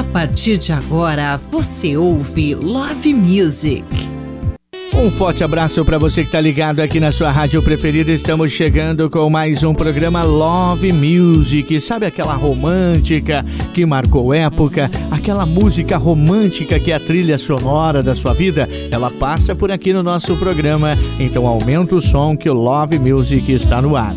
A partir de agora, você ouve Love Music. Um forte abraço para você que está ligado aqui na sua rádio preferida. Estamos chegando com mais um programa Love Music. Sabe aquela romântica que marcou época? Aquela música romântica que é a trilha sonora da sua vida? Ela passa por aqui no nosso programa. Então aumenta o som que o Love Music está no ar.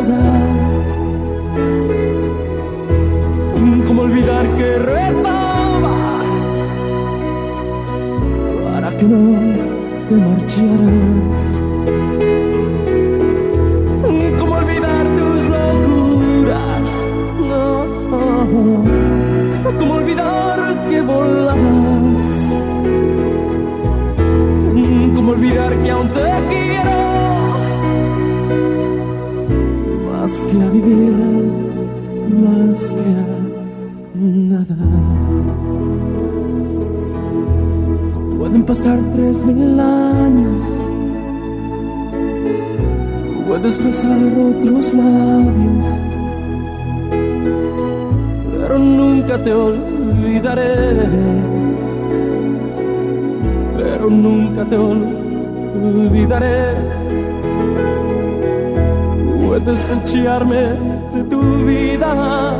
Tu mirada? ¿Cómo olvidar que rezaba para que no te marcharas? ¿Cómo olvidar tus locuras? No. ¿Cómo olvidar que volabas? olvidar que aún te que a vivir, más que a nada. Pueden pasar tres mil años, puedes besar otros labios, pero nunca te olvidaré pero nunca te olvidaré. Puedes echarme de tu vida,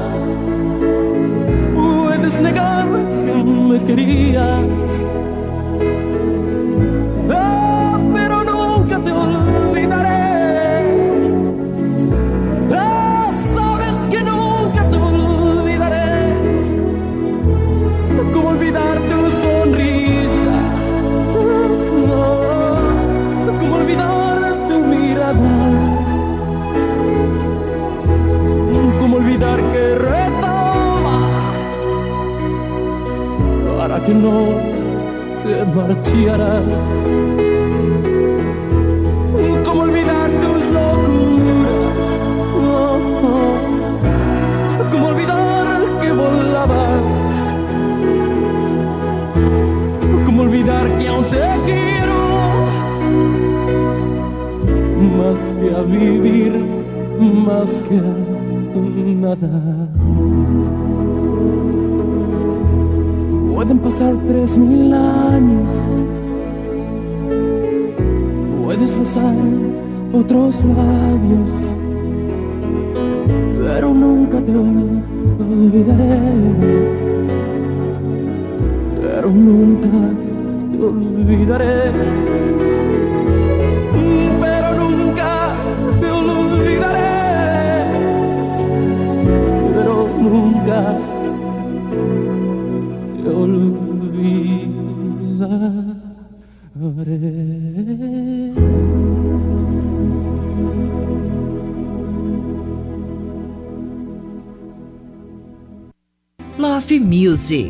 puedes negar que me querías Music.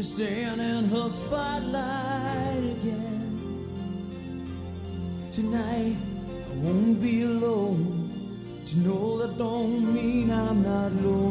to stand in her spotlight again. Tonight I won't be alone. To know that don't mean I'm not alone.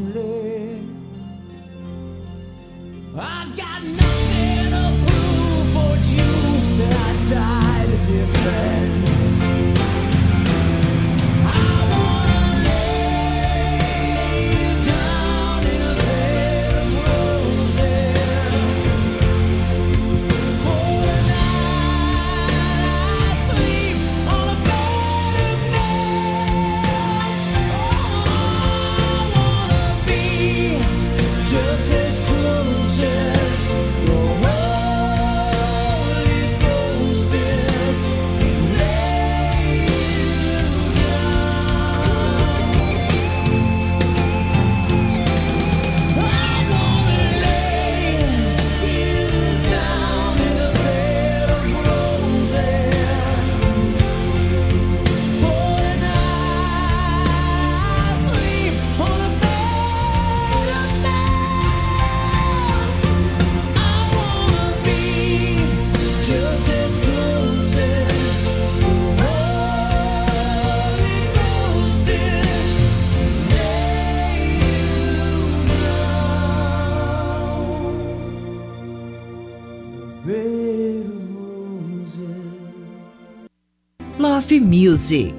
music.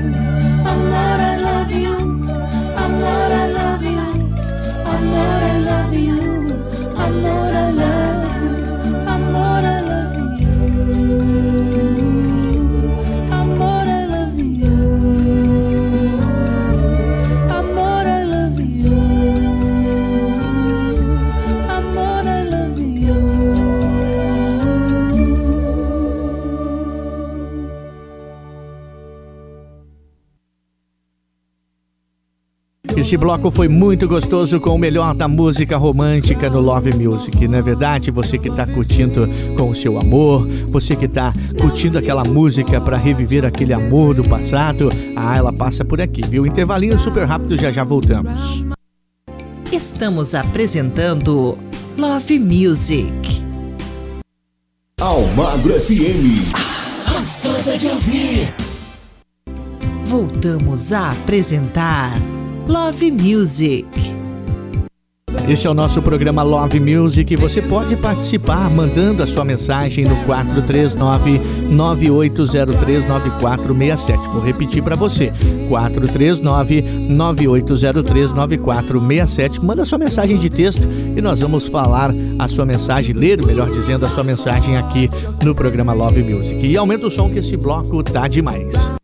Esse bloco foi muito gostoso com o melhor da música romântica no Love Music, não é verdade? Você que está curtindo com o seu amor, você que está curtindo aquela música para reviver aquele amor do passado, ah, ela passa por aqui, viu? Intervalinho super rápido, já já voltamos. Estamos apresentando Love Music. Almagro FM. Gostosa de ouvir. Voltamos a apresentar Love Music. Esse é o nosso programa Love Music. Você pode participar mandando a sua mensagem no 439-9803-9467. Vou repetir para você: 439-9803-9467. Manda sua mensagem de texto e nós vamos falar a sua mensagem, ler, melhor dizendo, a sua mensagem aqui no programa Love Music. E aumenta o som que esse bloco tá demais.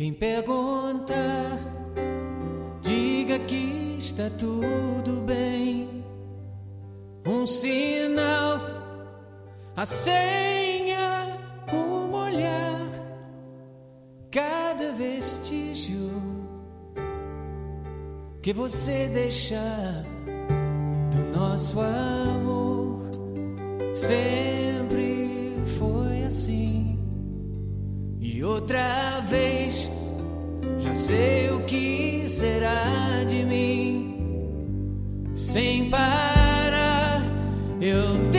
Quem perguntar, diga que está tudo sinal, a senha, um olhar, cada vestígio que você deixar do nosso amor. Sempre foi assim, e outra vez já sei o que será de mim sem paz. you.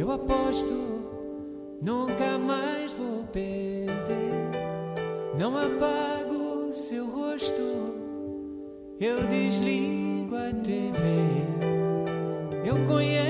Eu aposto, nunca mais vou perder. Não apago seu rosto, eu desligo a TV. Eu conheço.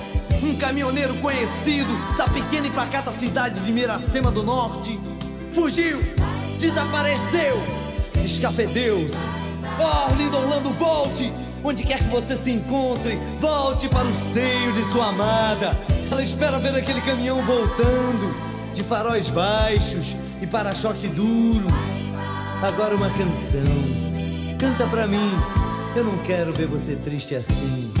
um caminhoneiro conhecido da pequena e pacata cidade de Miracema do Norte, fugiu, desapareceu, escafedeu-se. Oh, Arlindo Orlando, volte! Onde quer que você se encontre, volte para o seio de sua amada. Ela espera ver aquele caminhão voltando, de faróis baixos e para-choque duro. Agora uma canção. Canta pra mim. Eu não quero ver você triste assim.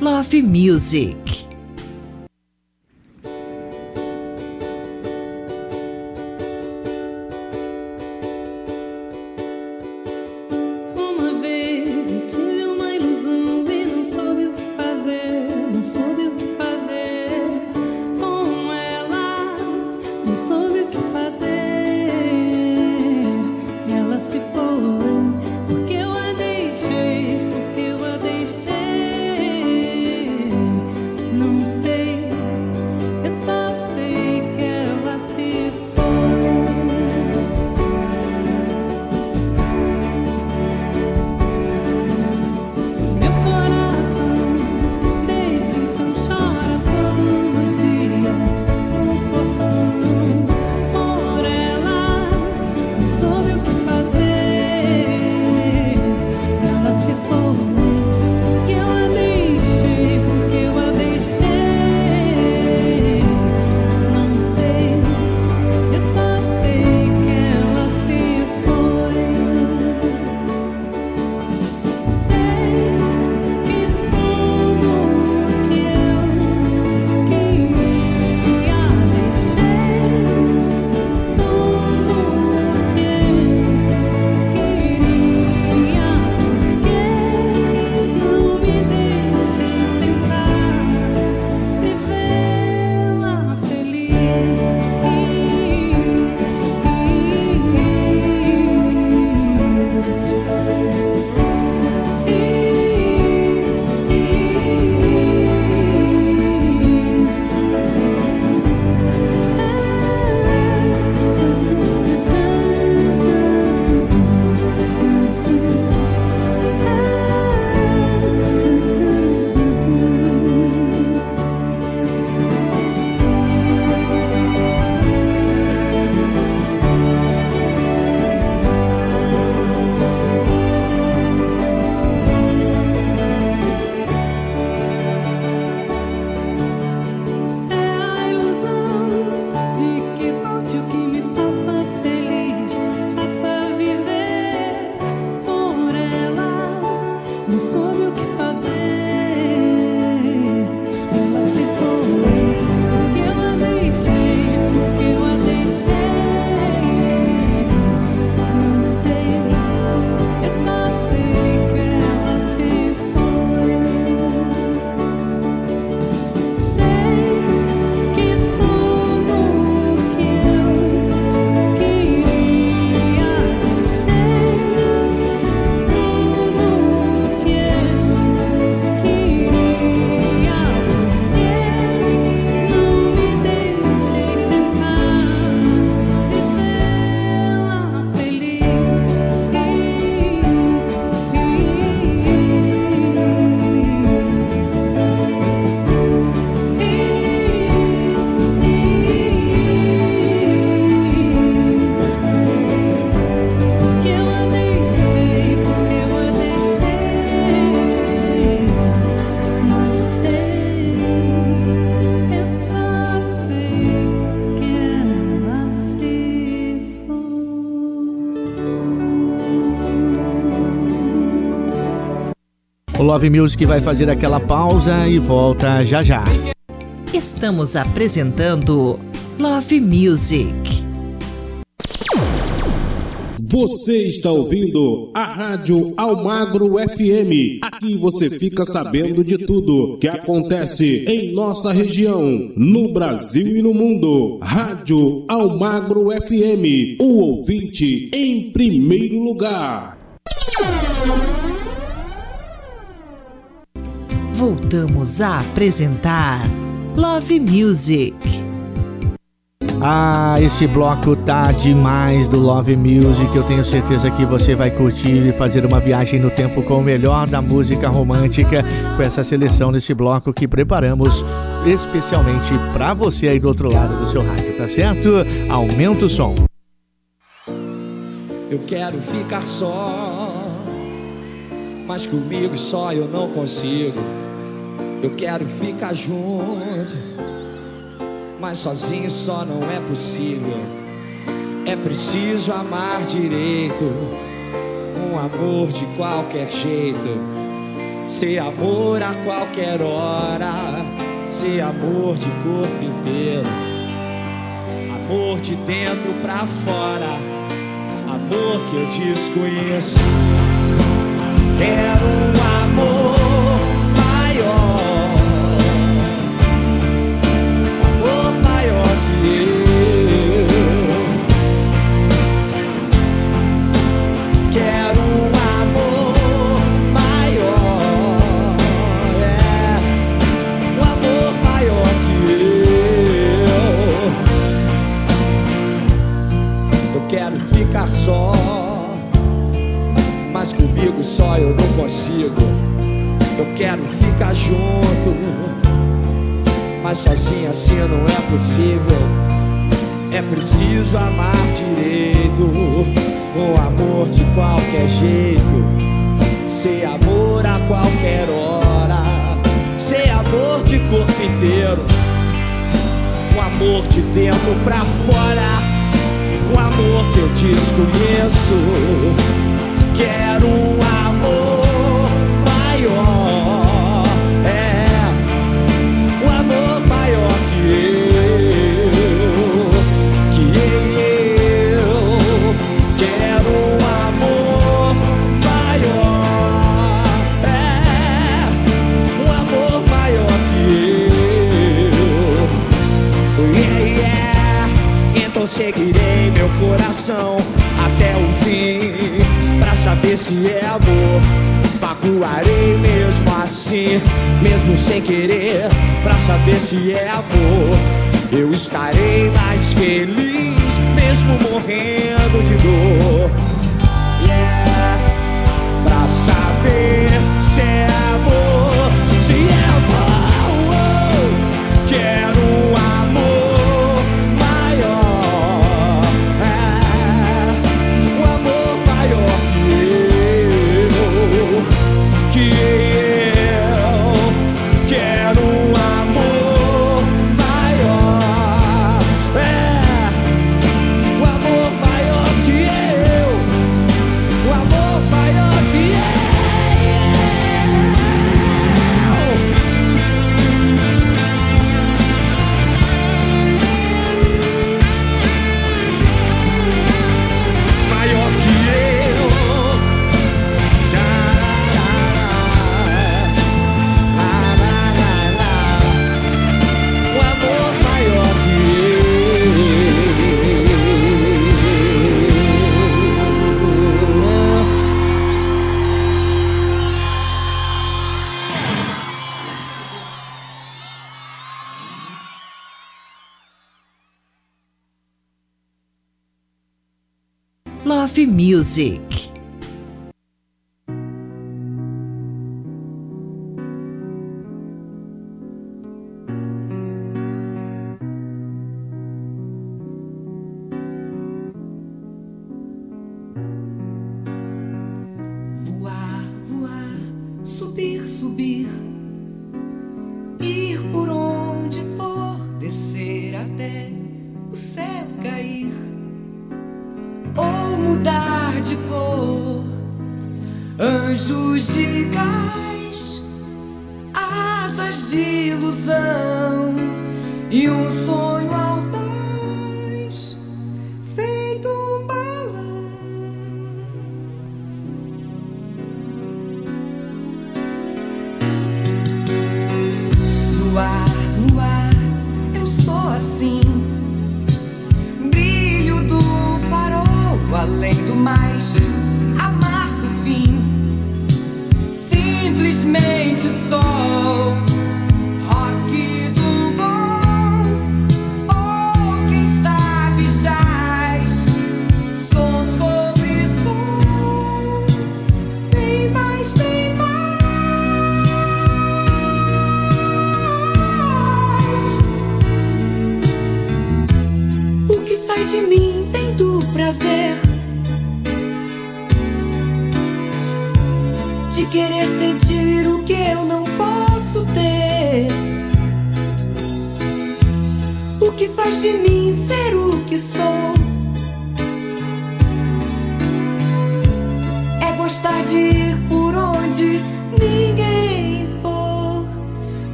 Love Music. Love Music vai fazer aquela pausa e volta já já. Estamos apresentando Love Music. Você está ouvindo a Rádio Almagro FM. Aqui você fica sabendo de tudo que acontece em nossa região, no Brasil e no mundo. Rádio Almagro FM, o ouvinte em primeiro lugar. Voltamos a apresentar Love Music. Ah, esse bloco tá demais do Love Music. Eu tenho certeza que você vai curtir e fazer uma viagem no tempo com o melhor da música romântica com essa seleção desse bloco que preparamos especialmente para você aí do outro lado do seu rádio, tá certo? Aumenta o som. Eu quero ficar só, mas comigo só eu não consigo. Eu quero ficar junto mas sozinho só não é possível. É preciso amar direito, um amor de qualquer jeito, ser amor a qualquer hora, ser amor de corpo inteiro, amor de dentro pra fora, amor que eu desconheço. Quero um amor. Só eu não consigo. Eu quero ficar junto. Mas sozinho assim não é possível. É preciso amar direito. Um amor de qualquer jeito. Ser amor a qualquer hora. Ser amor de corpo inteiro. Um amor de dentro pra fora um amor que eu desconheço. Quero um amor maior, é um amor maior que eu, que eu quero um amor maior, é um amor maior que eu. Yeah, yeah. Então seguirei meu coração Pra saber se é amor. Magoarei mesmo assim Mesmo sem querer Pra saber se é amor. Eu estarei mais feliz Mesmo morrendo de dor. Yeah Pra saber se é amor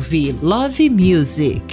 ouve Love Music.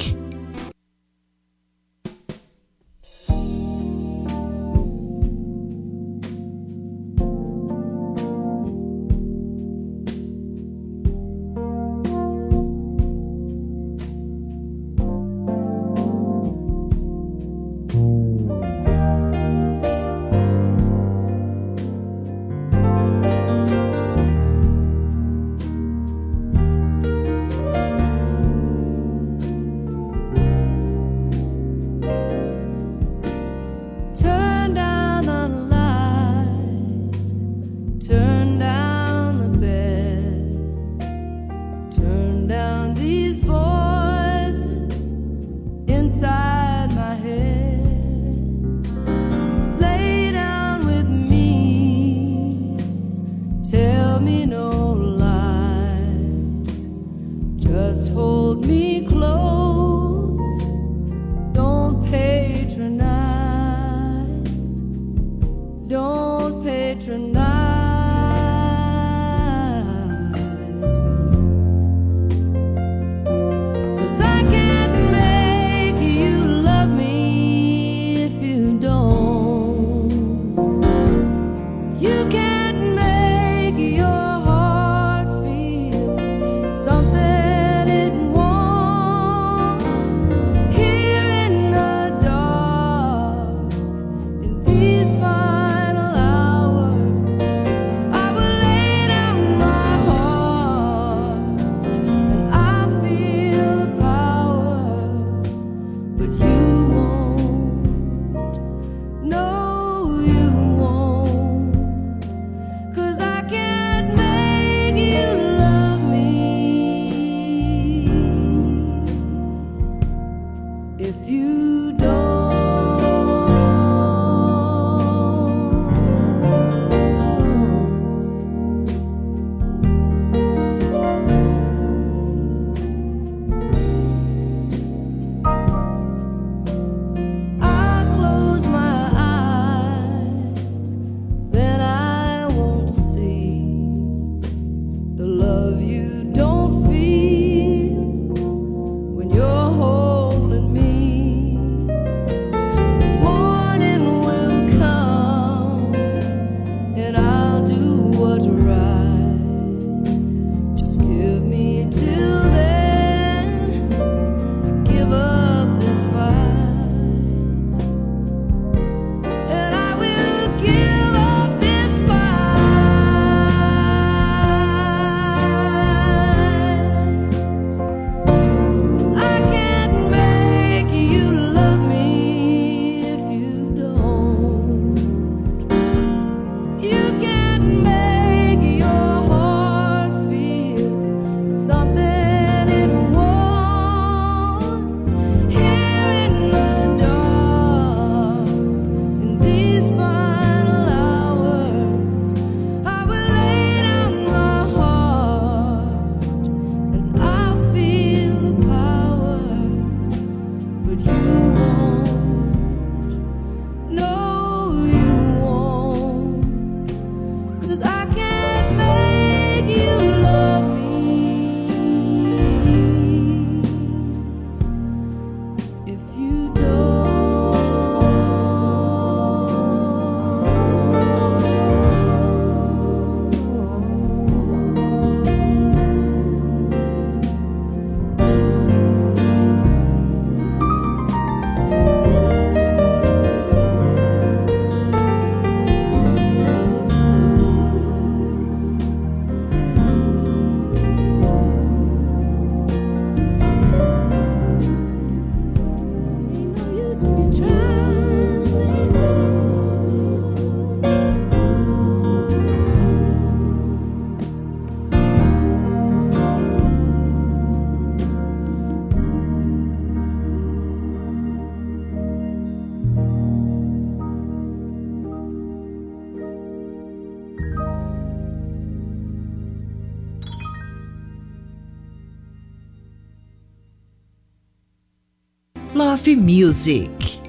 Music.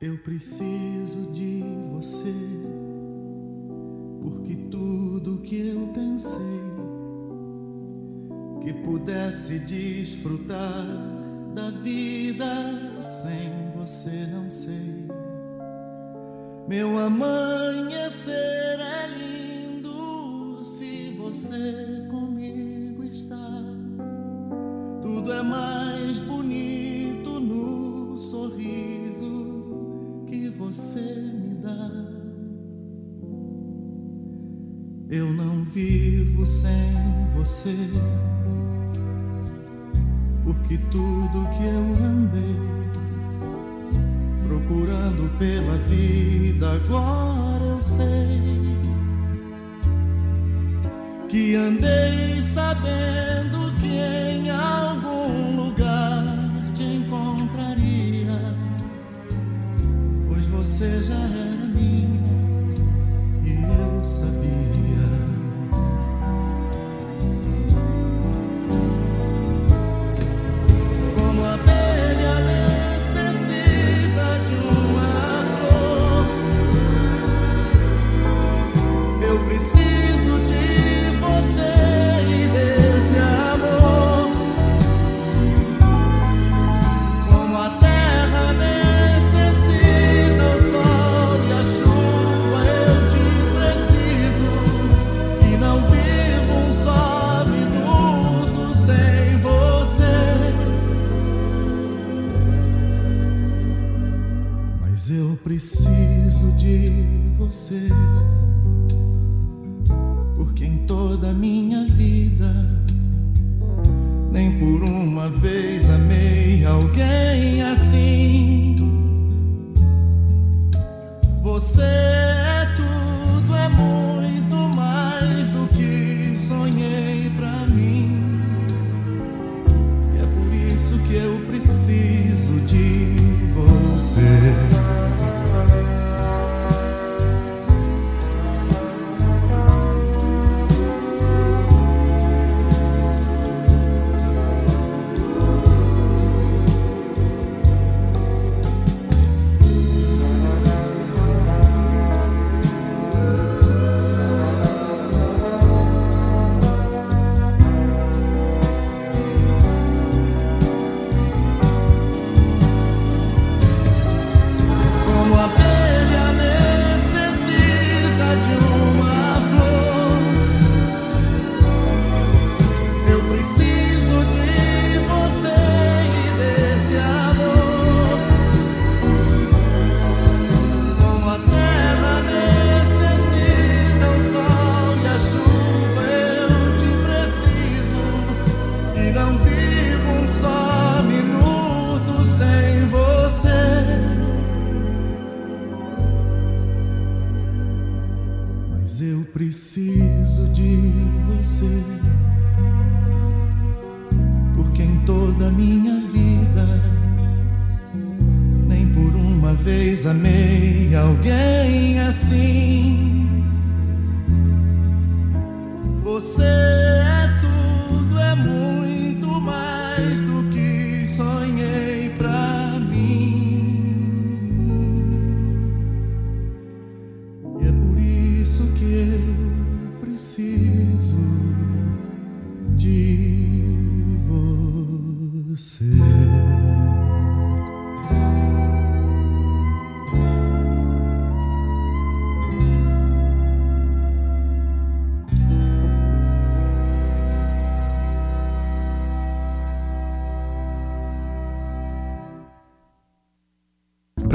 Eu preciso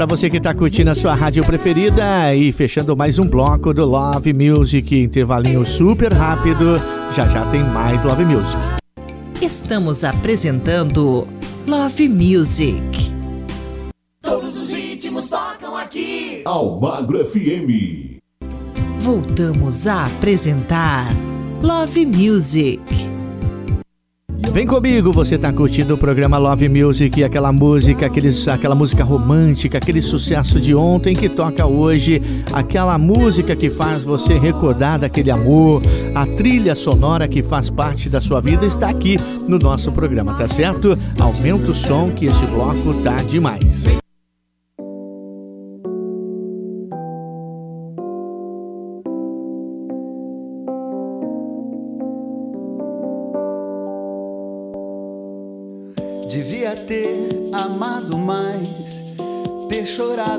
Para você que está curtindo a sua rádio preferida e fechando mais um bloco do Love Music, intervalinho super rápido, já já tem mais Love Music. Estamos apresentando Love Music. Todos os ritmos tocam aqui. Almagro FM. Voltamos a apresentar Love Music. Vem comigo, você tá curtindo o programa Love Music, aquela música, aqueles, aquela música romântica, aquele sucesso de ontem que toca hoje, aquela música que faz você recordar daquele amor, a trilha sonora que faz parte da sua vida está aqui no nosso programa, tá certo? Aumenta o som que esse bloco tá demais.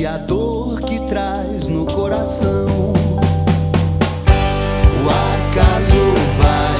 e a dor que traz no coração. O acaso vai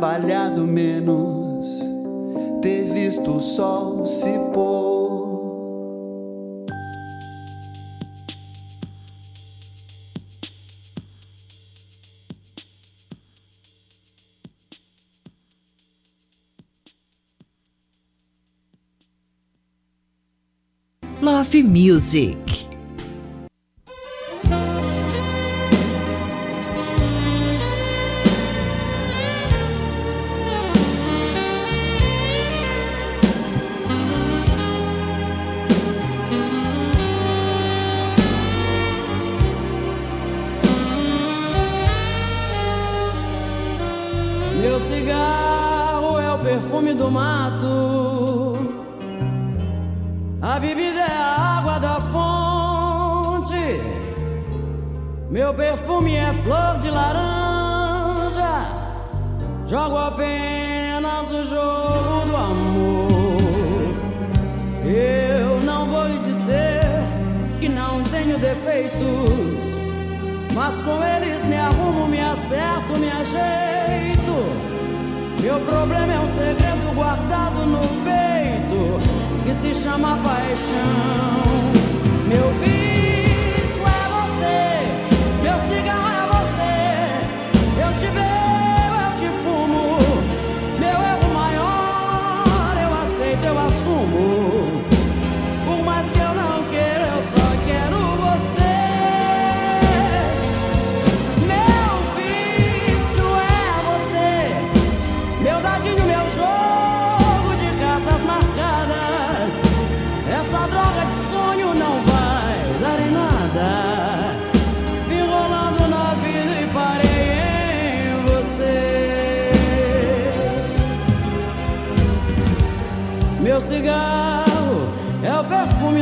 trabalhado menos, ter visto o sol se pôr. Love Music. Meu perfume é flor de laranja. Jogo apenas o jogo do amor. Eu não vou lhe dizer que não tenho defeitos. Mas com eles me arrumo, me acerto, me ajeito. Meu problema é um segredo guardado no peito que se chama paixão. Meu vício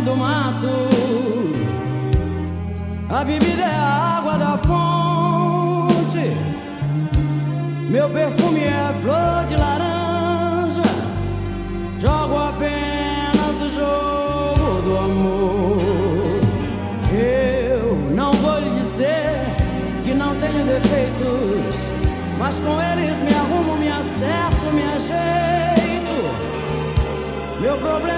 do mato. A bebida é a água da fonte. Meu perfume é flor de laranja. Jogo apenas o jogo do amor. Eu não vou lhe dizer que não tenho defeitos, mas com eles me arrumo, me acerto, me ajeito. Meu problema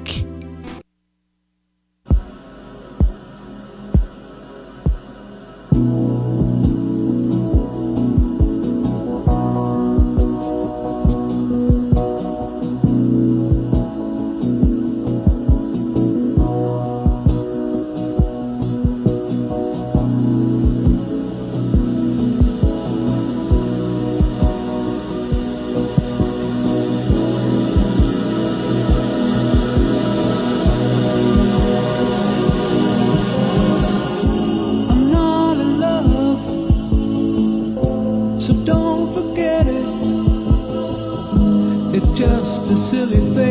just a silly thing.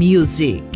Music.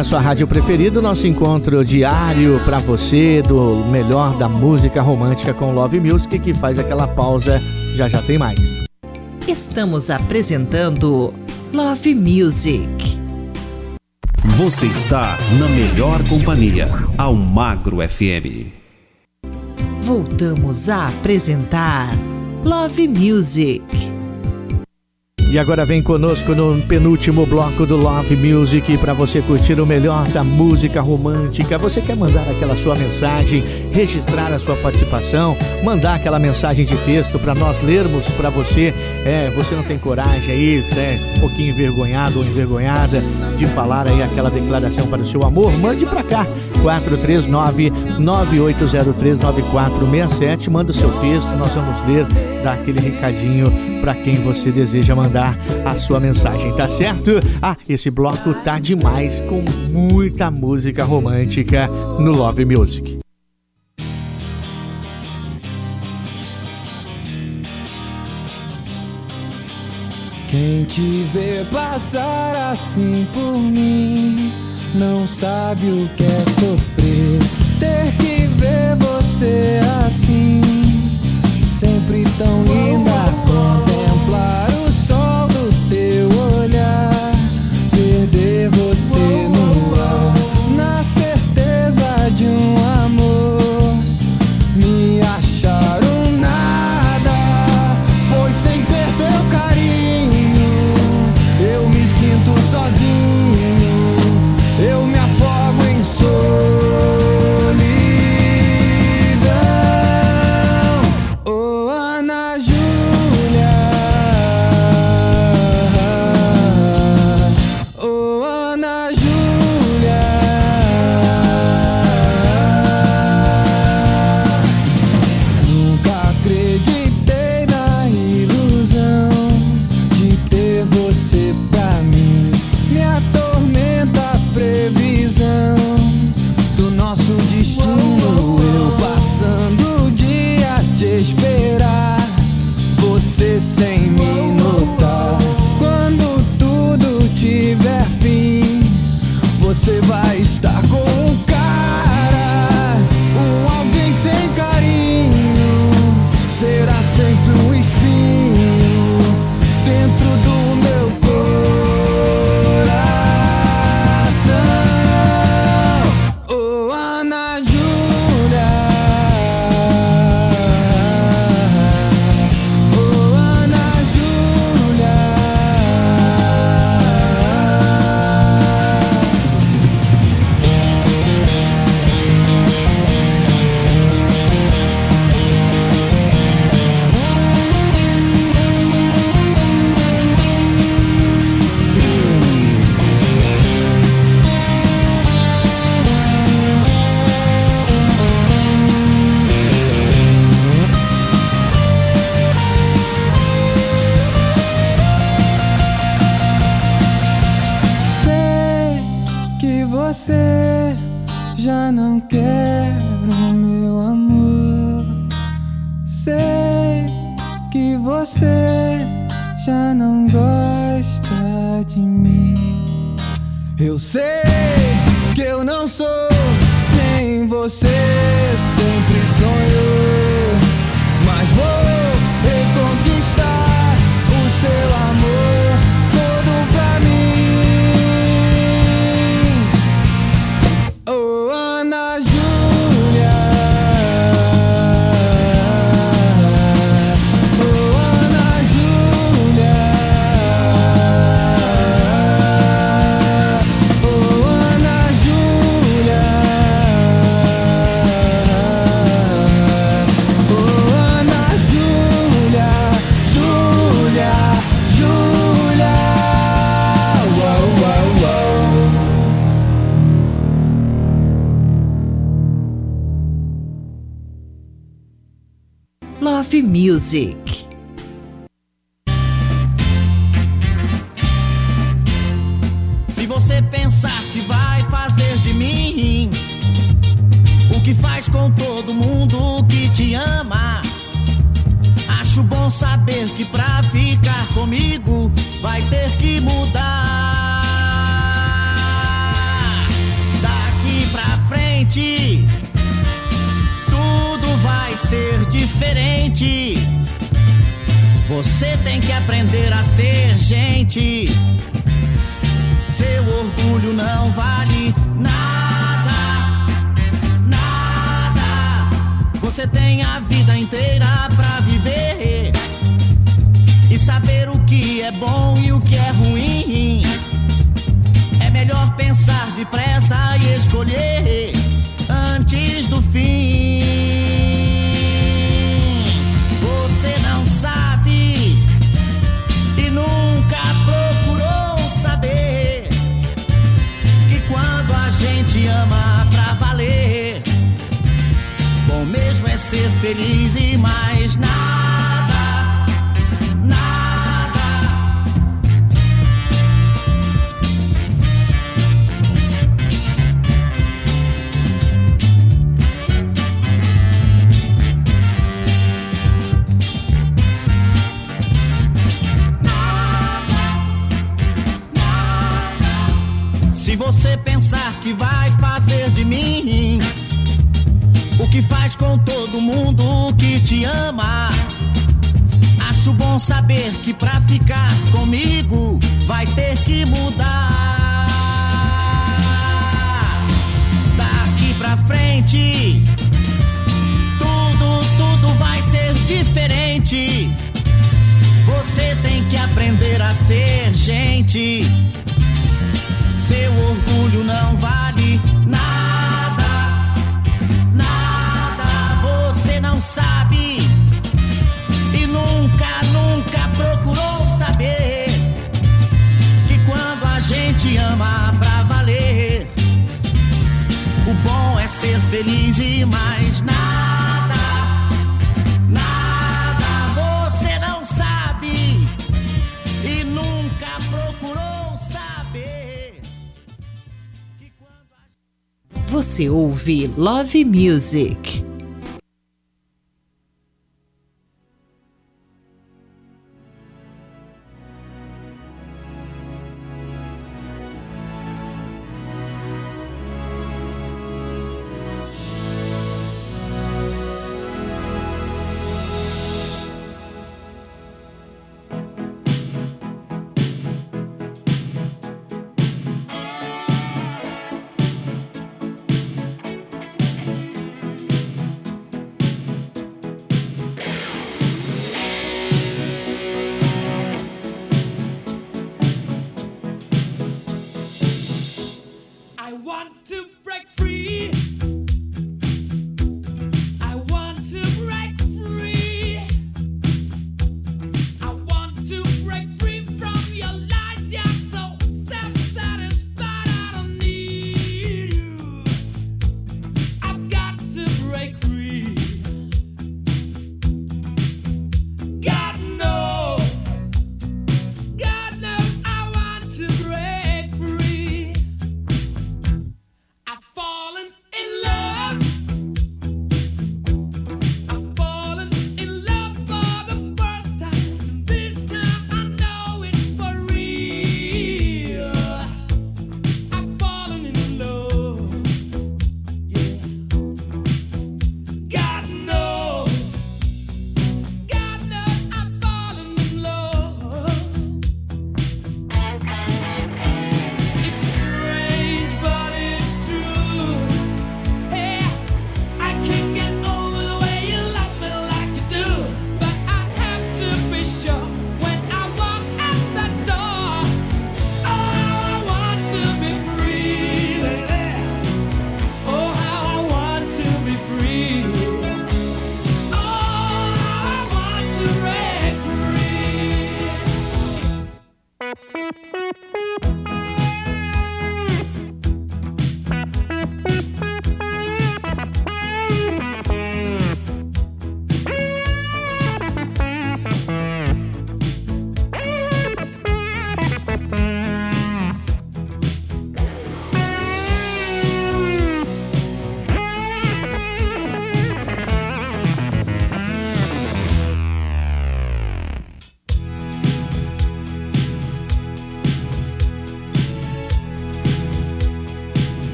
Na sua rádio preferida, nosso encontro diário para você do melhor da música romântica com Love Music, que faz aquela pausa. Já já tem mais. Estamos apresentando Love Music. Você está na melhor companhia, Almagro FM. Voltamos a apresentar Love Music. E agora vem conosco no penúltimo bloco do Love Music para você curtir o melhor da música romântica. Você quer mandar aquela sua mensagem, registrar a sua participação, mandar aquela mensagem de texto para nós lermos para você. É, você não tem coragem aí, é um pouquinho envergonhado ou envergonhada de falar aí aquela declaração para o seu amor? Mande para cá, 439 9803 9467. Manda o seu texto, nós vamos ler, dar aquele recadinho para quem você deseja mandar a sua mensagem, tá certo? Ah, esse bloco tá demais com muita música romântica no Love Music. Quem te vê passar assim por mim não sabe o que é sofrer. Ter que ver você assim, sempre tão linda, contemplar ser feliz e mais nada, te ama, acho bom saber que pra ficar comigo vai ter que mudar. Daqui pra frente, tudo, tudo vai ser diferente. Você tem que aprender a ser gente. Seu orgulho não vale nada, feliz e mais nada, nada. Você não sabe e nunca procurou saber. Você ouve Love Music.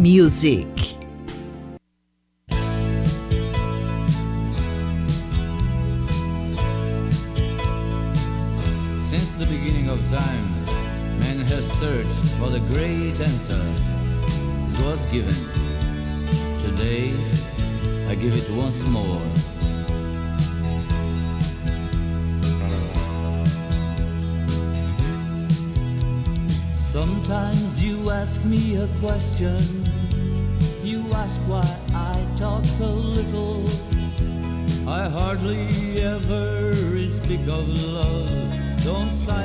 Music.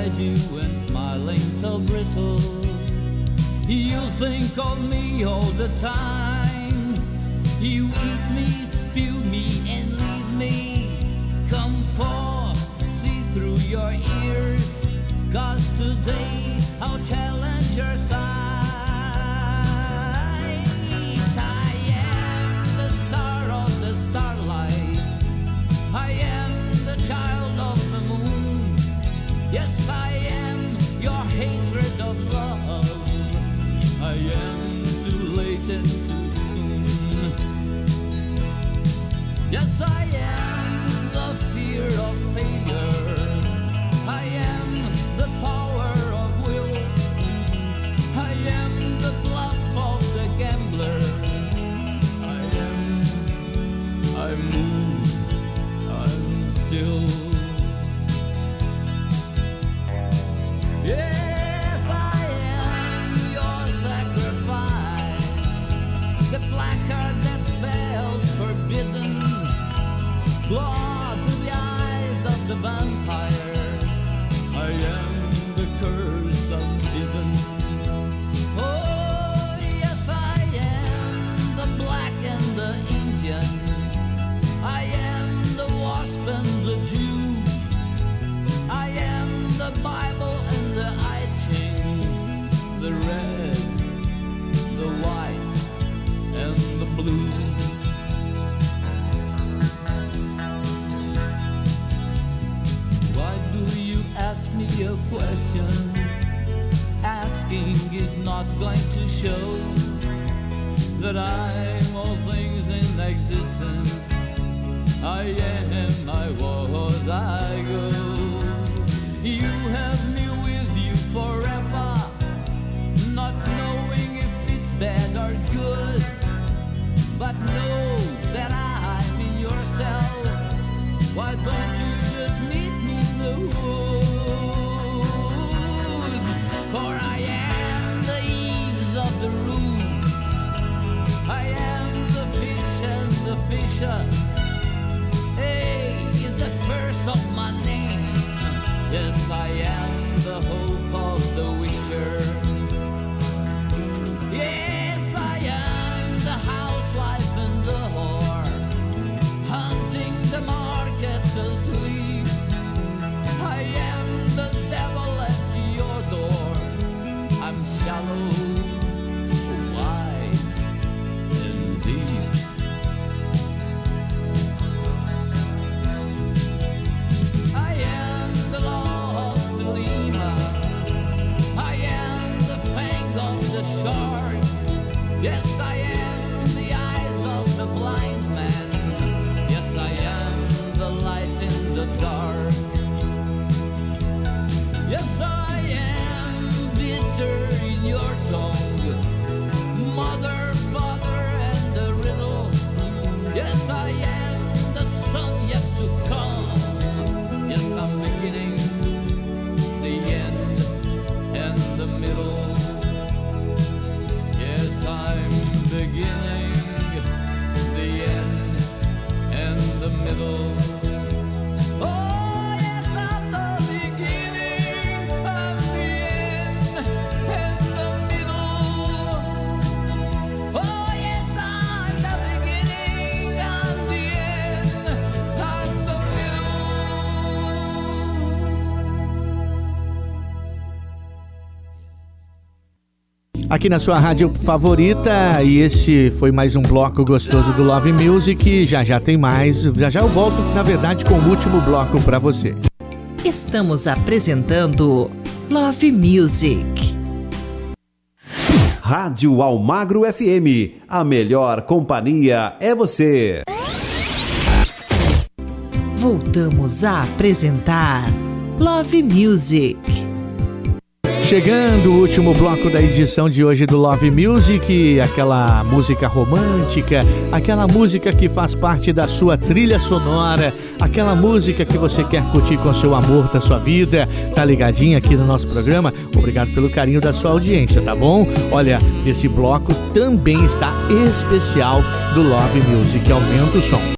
Don't you when smiling so brittle. You think of me all the time. You eat me, spew me, and leave me. Come forth, see through your ears. Cause today I'll challenge your sight. Yes, I am your hatred of love. I am too late and too soon. Yes, I am me a question? Asking is not going to show that I'm all things in existence. I am, I was, I go. You have me with you forever, not knowing if it's bad or good, but know that I'm in yourself. Why don't you just meet me in the woods? For I am the eaves of the roof. I am the fish and the fisher. Is the first of my name. Yes, I am the hope of the wisher. Aqui na sua rádio favorita. E esse foi mais um bloco gostoso do Love Music. Já já tem mais. Já já eu volto, na verdade, com o último bloco para você. Estamos apresentando Love Music. Rádio Almagro FM. A melhor companhia é você. Voltamos a apresentar Love Music. Chegando o último bloco da edição de hoje do Love Music, aquela música romântica, aquela música que faz parte da sua trilha sonora, aquela música que você quer curtir com seu amor da sua vida, tá ligadinha aqui no nosso programa? Obrigado pelo carinho da sua audiência, tá bom? Olha, esse bloco também está especial do Love Music. Aumenta o som.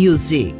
Music.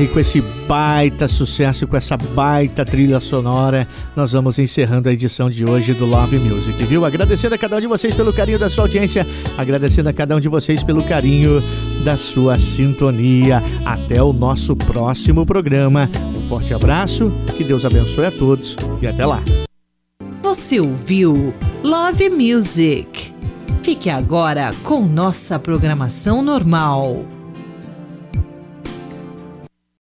E com esse baita sucesso, com essa baita trilha sonora, nós vamos encerrando a edição de hoje do Love Music, viu? Agradecendo a cada um de vocês pelo carinho da sua audiência, agradecendo a cada um de vocês pelo carinho da sua sintonia. Até o nosso próximo programa. Um forte abraço, que Deus abençoe a todos e até lá. Você ouviu Love Music. Fique agora com nossa programação normal.